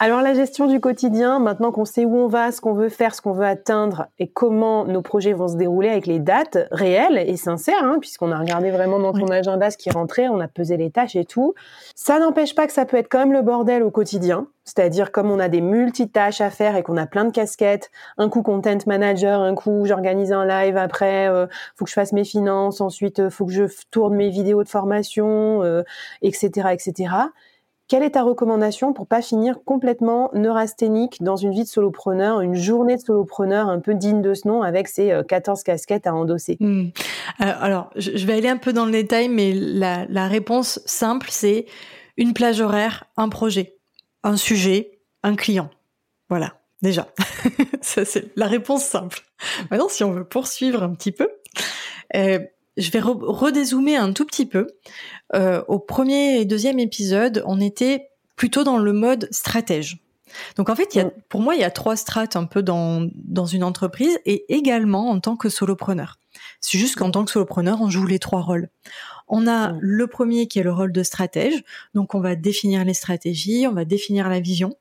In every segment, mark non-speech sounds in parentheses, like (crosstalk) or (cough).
Alors la gestion du quotidien, maintenant qu'on sait où on va, ce qu'on veut faire, ce qu'on veut atteindre et comment nos projets vont se dérouler avec les dates réelles et sincères, hein, puisqu'on a regardé vraiment dans ton agenda ce qui rentrait, on a pesé les tâches et tout. Ça n'empêche pas que ça peut être quand même le bordel au quotidien. C'est-à-dire comme on a des multitâches à faire et qu'on a plein de casquettes, un coup content manager, un coup j'organise un live, après euh, faut que je fasse mes finances, ensuite euh, faut que je tourne mes vidéos de formation, etc., euh, etc. Quelle est ta recommandation pour pas finir complètement neurasthénique dans une vie de solopreneur, une journée de solopreneur un peu digne de ce nom avec ses 14 euh, casquettes à endosser? Hmm. euh, Alors, je vais aller un peu dans le détail, mais la, réponse simple, c'est une plage horaire, un projet, un sujet, un client. Voilà, déjà. (laughs) Ça, c'est la réponse simple. Maintenant, si on veut poursuivre un petit peu, euh, je vais redézoomer un tout petit peu. Euh, au premier et deuxième épisode, on était plutôt dans le mode stratège. Donc en fait, il y a, pour moi, il y a trois strates un peu dans, dans une entreprise et également en tant que solopreneur. C'est juste qu'en tant que solopreneur, on joue les trois rôles. On a le premier qui est le rôle de stratège. Donc on va définir les stratégies, on va définir la vision.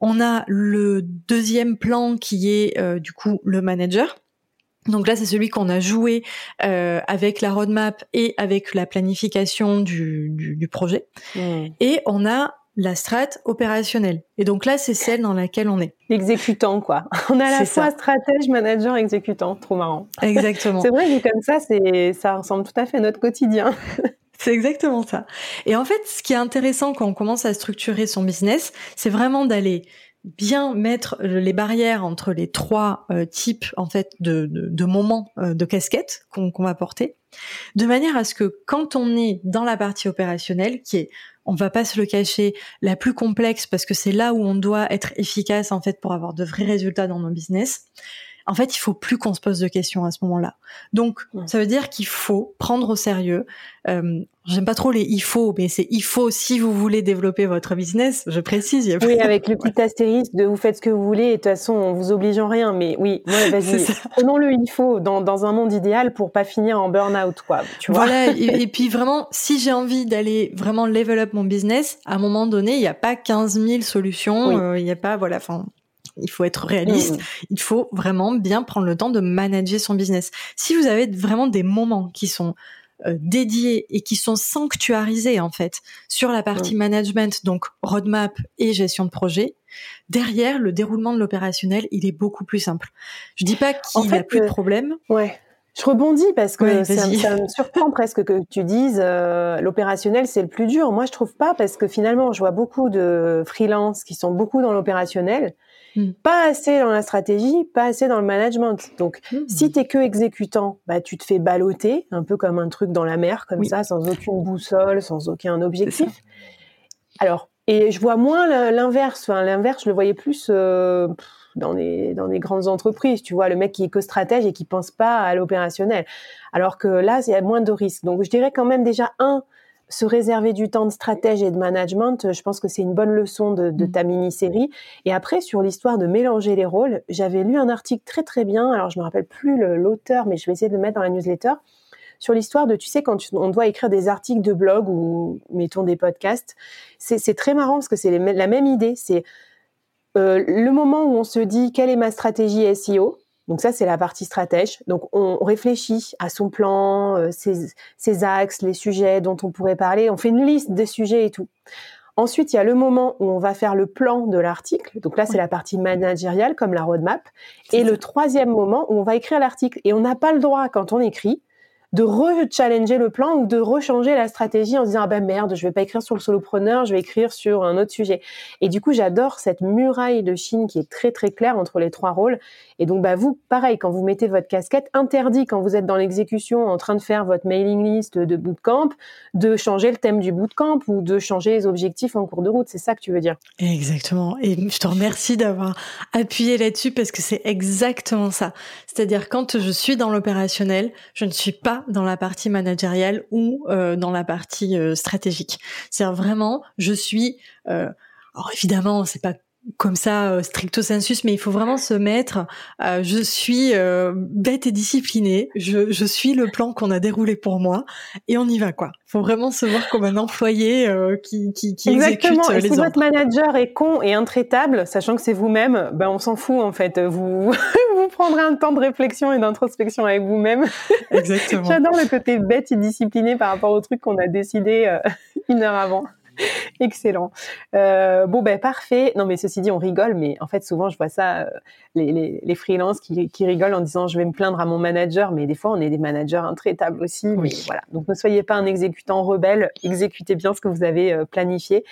On a le deuxième plan qui est euh, du coup le manager. Donc là, c'est celui qu'on a joué euh, avec la roadmap et avec la planification du, du, projet. Mmh. Et on a la strate opérationnelle. Et donc là, c'est celle dans laquelle on est. L'exécutant, quoi. (laughs) On a la fois stratège, manager, exécutant. Trop marrant. Exactement. (laughs) c'est vrai que comme ça, c'est, ça ressemble tout à fait à notre quotidien. (laughs) C'est exactement ça. Et en fait, ce qui est intéressant quand on commence à structurer son business, c'est vraiment d'aller bien mettre les barrières entre les trois euh, types en fait de, de, moments euh, de casquette qu'on va porter, de manière à ce que quand on est dans la partie opérationnelle, qui est, on va pas se le cacher, la plus complexe parce que c'est là où on doit être efficace en fait pour avoir de vrais résultats dans nos business, en fait, il faut plus qu'on se pose de questions à ce moment-là. Donc, ça veut dire qu'il faut prendre au sérieux. Euh, J'aime pas trop les il faut, mais c'est il faut si vous voulez développer votre business. Je précise. Oui, avec le petit astérisque de vous faites ce que vous voulez et de toute façon on vous oblige en rien. Mais oui, moi (laughs) vas-y, prenons le il faut dans, dans un monde idéal pour pas finir en burn-out quoi. Tu vois voilà. et, (laughs) puis vraiment, si j'ai envie d'aller vraiment level up mon business, à un moment donné, il n'y a pas 15 000 solutions. Euh, il n'y a pas voilà. Enfin, il faut être réaliste. Mmh. Il faut vraiment bien prendre le temps de manager son business. Si vous avez vraiment des moments qui sont euh, dédiés et qui sont sanctuarisés en fait sur la partie mmh. management, donc roadmap et gestion de projet, derrière le déroulement de l'opérationnel, il est beaucoup plus simple. Je dis pas qu'il n'y a plus de problème. Ouais. Je rebondis parce que ça, me surprend presque que tu dises euh, l'opérationnel c'est le plus dur. Moi je trouve pas parce que finalement je vois beaucoup de freelance qui sont beaucoup dans l'opérationnel Hmm. Pas assez dans la stratégie, pas assez dans le management. Donc, hmm. si tu es que exécutant, bah, tu te fais balloter, un peu comme un truc dans la mer, comme ça, sans aucune boussole, sans aucun objectif. Alors, et je vois moins l'inverse. Enfin, l'inverse, je le voyais plus euh, dans des dans des grandes entreprises. Tu vois, le mec qui est que stratège et qui pense pas à l'opérationnel. Alors que là, il y a moins de risques. Donc, je dirais quand même déjà un se réserver du temps de stratège et de management, je pense que c'est une bonne leçon de, de mm. ta mini-série. Et après, sur l'histoire de mélanger les rôles, j'avais lu un article très très bien, alors je me rappelle plus l'auteur, mais je vais essayer de le mettre dans la newsletter, sur l'histoire de, tu sais, quand on doit écrire des articles de blog ou, mettons, des podcasts, c'est très marrant parce que c'est la même idée, c'est euh, le moment où on se dit quelle est ma stratégie SEO, Donc ça, c'est la partie stratège. Donc on réfléchit à son plan, euh, ses, ses, axes, les sujets dont on pourrait parler. On fait une liste des sujets et tout. Ensuite, il y a le moment où on va faire le plan de l'article. Donc là, c'est la partie managériale, comme la roadmap. Et le troisième moment où on va écrire l'article. Et on n'a pas le droit, quand on écrit, de re-challenger le plan ou de rechanger la stratégie en disant ah ben merde je vais pas écrire sur le solopreneur je vais écrire sur un autre sujet. Et du coup j'adore cette muraille de Chine qui est très très claire entre les trois rôles. Et donc bah vous pareil quand vous mettez votre casquette interdit quand vous êtes dans l'exécution en train de faire votre mailing list de bootcamp de changer le thème du bootcamp ou de changer les objectifs en cours de route. C'est ça que tu veux dire? Exactement. Et je te remercie d'avoir appuyé là-dessus parce que c'est exactement ça. C'est-à-dire quand je suis dans l'opérationnel je ne suis pas dans la partie managériale ou euh, dans la partie euh, stratégique. C'est vraiment, je suis. Euh, alors évidemment, c'est pas comme ça euh, stricto sensus, mais il faut vraiment se mettre. Euh, je suis euh, bête et disciplinée. Je, je, suis le plan qu'on a déroulé pour moi et on y va quoi. Il faut vraiment se voir comme un employé qui, qui, qui Exactement. exécute et si votre manager est con et intraitable, sachant que c'est vous-même, ben on s'en fout en fait. Vous vous prendrez un temps de réflexion et d'introspection avec vous-même. Exactement. (laughs) J'adore le côté bête et discipliné par rapport au truc qu'on a décidé (laughs) une heure avant. Excellent. Euh, bon, ben parfait. Non, mais ceci dit, on rigole, mais en fait, souvent, je vois ça, euh, les, les, les freelances qui, qui, rigolent en disant je vais me plaindre à mon manager, mais des fois, on est des managers intraitables aussi. Mais voilà. Donc, ne soyez pas un exécutant rebelle, exécutez bien ce que vous avez euh, planifié.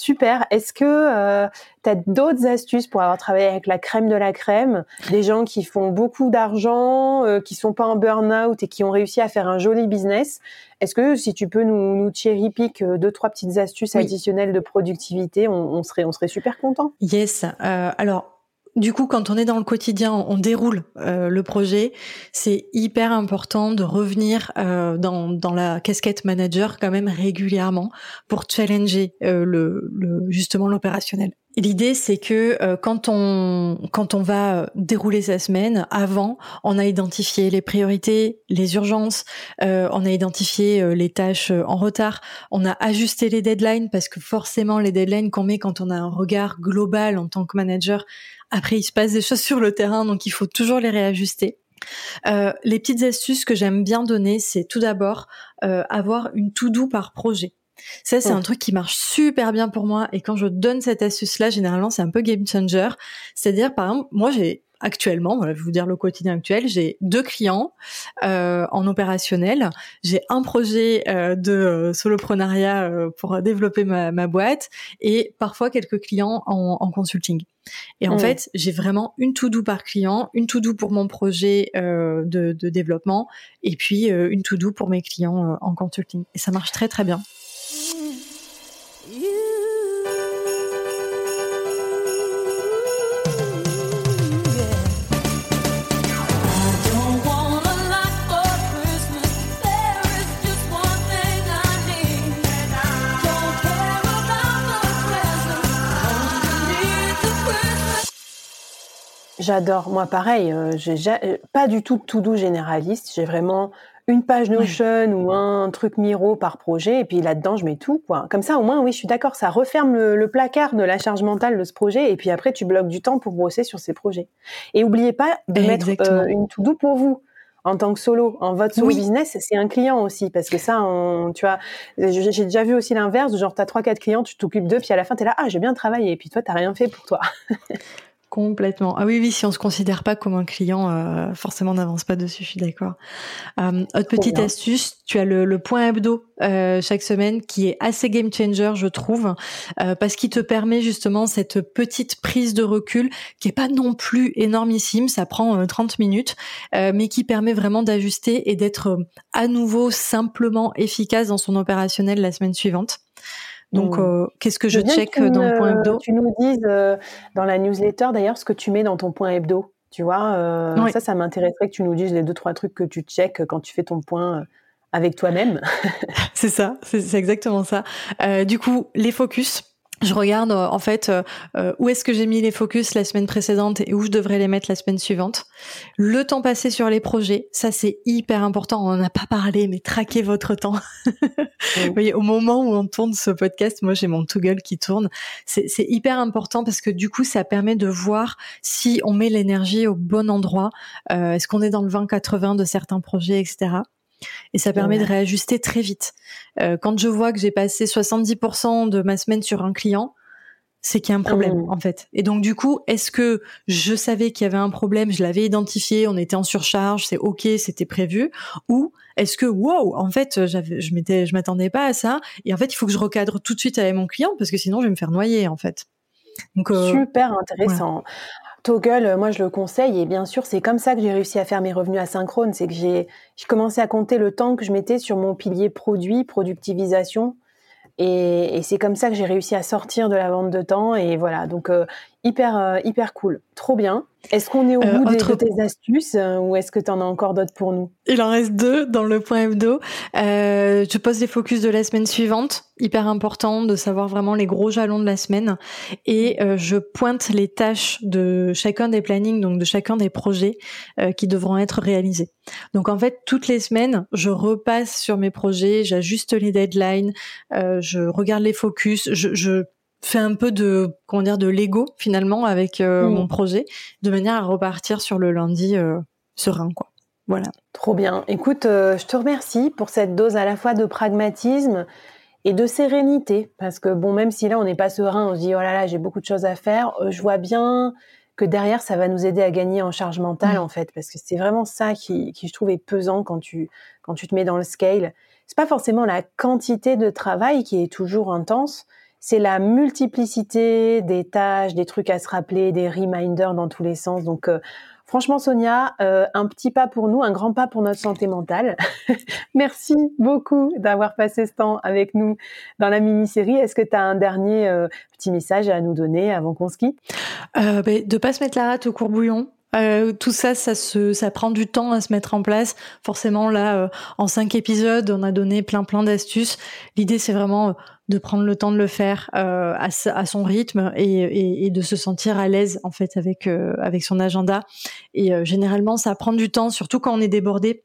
Super. Est-ce que euh, tu as d'autres astuces pour avoir travaillé avec la crème de la crème, des gens qui font beaucoup d'argent, euh, qui sont pas en burn-out et qui ont réussi à faire un joli business Est-ce que si tu peux nous, nous cherry pick euh, deux trois petites astuces additionnelles de productivité, on, on, serait on serait super content. Yes. Euh, alors du coup, quand on est dans le quotidien, on déroule euh, le projet. C'est hyper important de revenir euh, dans, la casquette manager quand même régulièrement pour challenger euh, justement l'opérationnel. L'idée, c'est que quand on quand on va dérouler sa semaine, avant, on a identifié les priorités, les urgences, on a identifié les tâches en retard, on a ajusté les deadlines parce que forcément les deadlines qu'on met quand on a un regard global en tant que manager après, il se passe des choses sur le terrain, donc il faut toujours les réajuster. Euh, les petites astuces que j'aime bien donner, c'est tout d'abord euh, avoir une to-do par projet. Ça, c'est un truc qui marche super bien pour moi. Et quand je donne cette astuce-là, généralement, c'est un peu game changer. C'est-à-dire, par exemple, moi, j'ai actuellement, voilà, je vais vous dire le quotidien actuel, j'ai deux clients euh, en opérationnel, j'ai un projet euh, de euh, soloprenariat euh, pour développer ma, ma, boîte et parfois quelques clients en, en consulting. Et en mmh. fait, j'ai vraiment une to-do par client, une to-do pour mon projet euh, de, de, développement et puis une to-do pour mes clients en consulting. Et ça marche très très bien. J'adore. Moi, pareil, euh, j'ai euh, pas du tout de tout doux généraliste. J'ai vraiment une page Notion ou un truc Miro par projet, et puis là-dedans, je mets tout. Quoi. Comme ça, au moins, oui, je suis d'accord, ça referme le, placard de la charge mentale de ce projet, et puis après, tu bloques du temps pour bosser sur ces projets. Et oubliez pas de mettre euh, une to do pour vous en tant que solo, en votre solo business, c'est un client aussi, parce que ça, on, tu vois, j'ai déjà vu aussi l'inverse, genre t'as trois, quatre clients, tu t'occupes d'eux, puis à la fin t'es là, ah j'ai bien travaillé, et puis toi t'as rien fait pour toi. (laughs) Complètement. Ah oui, oui, si on se considère pas comme un client, euh, forcément, on n'avance pas dessus, je suis d'accord. Euh, autre petite astuce, tu as le, le point hebdo euh, chaque semaine qui est assez game changer, je trouve, euh, parce qu'il te permet justement cette petite prise de recul qui est pas non plus énormissime, ça prend 30 euh, minutes, euh, mais qui permet vraiment d'ajuster et d'être à nouveau simplement efficace dans son opérationnel la semaine suivante. Donc, mmh. euh, qu'est-ce que je, check dans le point hebdo? Tu nous dises euh, dans la newsletter d'ailleurs ce que tu mets dans ton point hebdo. Tu vois, euh, ça, ça m'intéresserait que tu nous dises les deux trois trucs que tu check quand tu fais ton point avec toi-même. (laughs) c'est ça, c'est exactement ça. du coup, les focus, je regarde euh, en fait euh, euh, où est-ce que j'ai mis les focus la semaine précédente et où je devrais les mettre la semaine suivante. Le temps passé sur les projets, ça c'est hyper important. On n'en a pas parlé, mais traquez votre temps. Vous voyez, au moment où on tourne ce podcast, moi j'ai mon Toggle qui tourne. C'est hyper important parce que du coup, ça permet de voir si on met l'énergie au bon endroit. est-ce qu'on est dans le 20-80 de certains projets, etc. Et ça permet de réajuster très vite. Euh, quand je vois que j'ai passé 70% de ma semaine sur un client, c'est qu'il y a un problème mmh. en fait. Et donc du coup, est-ce que je savais qu'il y avait un problème, je l'avais identifié, on était en surcharge, c'est ok, c'était prévu, ou est-ce que wow, en fait, je m'étais, je m'attendais pas à ça, et en fait, il faut que je recadre tout de suite avec mon client parce que sinon, je vais me faire noyer en fait. Donc euh, super intéressant. Toggle, euh, moi je le conseille et bien sûr c'est comme ça que j'ai réussi à faire mes revenus asynchrones, c'est que j'ai commencé à compter le temps que je mettais sur mon pilier produit, productivisation, et, c'est comme ça que j'ai réussi à sortir de la vente de temps et voilà. Donc euh, hyper euh, hyper cool, trop bien. Est-ce qu'on est au euh, bout de tes astuces euh, ou est-ce que tu en as encore d'autres pour nous? Il en reste deux dans le point hebdo. Euh, je pose les focus de la semaine suivante, hyper important de savoir vraiment les gros jalons de la semaine et je pointe les tâches de chacun des plannings, donc de chacun des projets qui devront être réalisés. Donc en fait, toutes les semaines, je repasse sur mes projets, j'ajuste les deadlines, je regarde les focus, je, je fait un peu de comment dire de Lego finalement avec euh, mm. mon projet de manière à repartir sur le lundi euh, serein quoi. Voilà. Trop bien. Écoute, euh, je te remercie pour cette dose à la fois de pragmatisme et de sérénité parce que bon même si là on n'est pas serein, on se dit oh là là, j'ai beaucoup de choses à faire, je vois bien que derrière ça va nous aider à gagner en charge mentale mm. en fait parce que c'est vraiment ça qui, qui je trouve est pesant quand tu quand tu te mets dans le scale. C'est pas forcément la quantité de travail qui est toujours intense, c'est la multiplicité des tâches, des trucs à se rappeler, des reminders dans tous les sens. Donc, euh, franchement, Sonia, euh, un petit pas pour nous, un grand pas pour notre santé mentale. (laughs) Merci beaucoup d'avoir passé ce temps avec nous dans la mini-série. Est-ce que tu as un dernier euh, petit message à nous donner avant qu'on se quitte? Ben, De pas se mettre la rate au courbouillon. Euh, tout ça, ça se, ça prend du temps à se mettre en place. Forcément, là, en cinq épisodes, on a donné plein, plein d'astuces. L'idée, c'est vraiment de prendre le temps de le faire euh, à, à, son rythme et, et, de se sentir à l'aise en fait avec euh, avec son agenda. Et euh, généralement, ça prend du temps, surtout quand on est débordé.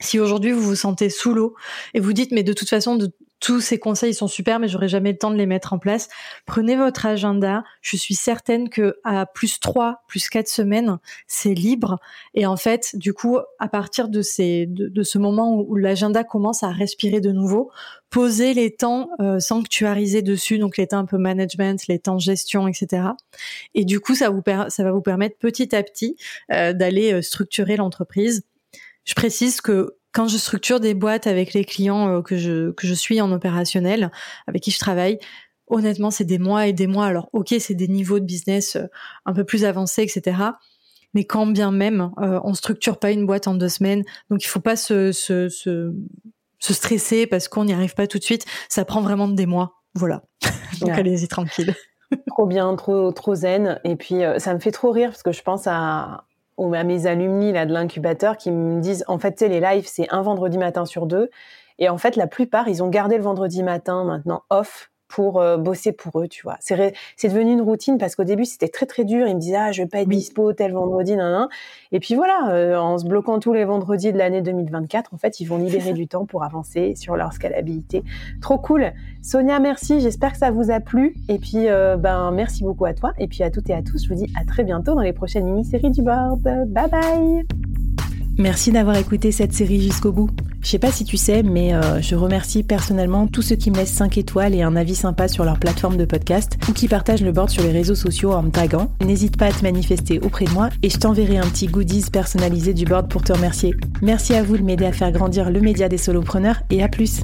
Si aujourd'hui vous vous sentez sous l'eau et vous dites mais de toute façon tous ces conseils sont super, mais j'aurai jamais le temps de les mettre en place. Prenez votre agenda. Je suis certaine que à plus 3, plus 4 semaines, c'est libre. Et en fait, du coup, à partir de ces, de, ce moment où, l'agenda commence à respirer de nouveau, posez les temps euh, sanctuarisés dessus, donc les temps un peu management, les temps gestion, etc. Et du coup, ça vous, ça va vous permettre petit à petit euh, d'aller euh, structurer l'entreprise. Je précise que quand je structure des boîtes avec les clients euh, que je que je suis en opérationnel, avec qui je travaille, honnêtement, c'est des mois et des mois. Alors, ok, c'est des niveaux de business euh, un peu plus avancés, etc. Mais quand bien même, euh, on structure pas une boîte en deux semaines, donc il faut pas se se, se, se stresser parce qu'on n'y arrive pas tout de suite. Ça prend vraiment des mois. Voilà. (laughs) donc allez-y tranquille. trop bien, trop trop zen. Et puis ça me fait trop rire parce que je pense à ou à mes alumni là de l'incubateur qui me disent en fait, les lives c'est un vendredi matin sur deux. Et en fait la plupart ils ont gardé le vendredi matin maintenant off pour euh, bosser pour eux, tu vois. C'est, c'est devenu une routine parce qu'au début, c'était très très dur. Ils me disaient, ah, je vais pas être dispo tel vendredi, nan, nan. Et puis voilà, euh, en se bloquant tous les vendredis de l'année 2024, en fait, ils vont libérer du temps pour avancer sur leur scalabilité. Trop cool. Sonia, merci. J'espère que ça vous a plu. Et puis, euh, ben, merci beaucoup à toi. Et puis à toutes et à tous, je vous dis à très bientôt dans les prochaines mini-séries du board. Bye bye. Merci d'avoir écouté cette série jusqu'au bout. Je sais pas si tu sais, mais euh, je remercie personnellement tous ceux qui me laissent 5 étoiles et un avis sympa sur leur plateforme de podcast ou qui partagent le board sur les réseaux sociaux en me taguant. N'hésite pas à te manifester auprès de moi et je t'enverrai un petit goodies personnalisé du board pour te remercier. Merci à vous de m'aider à faire grandir le média des solopreneurs et à plus.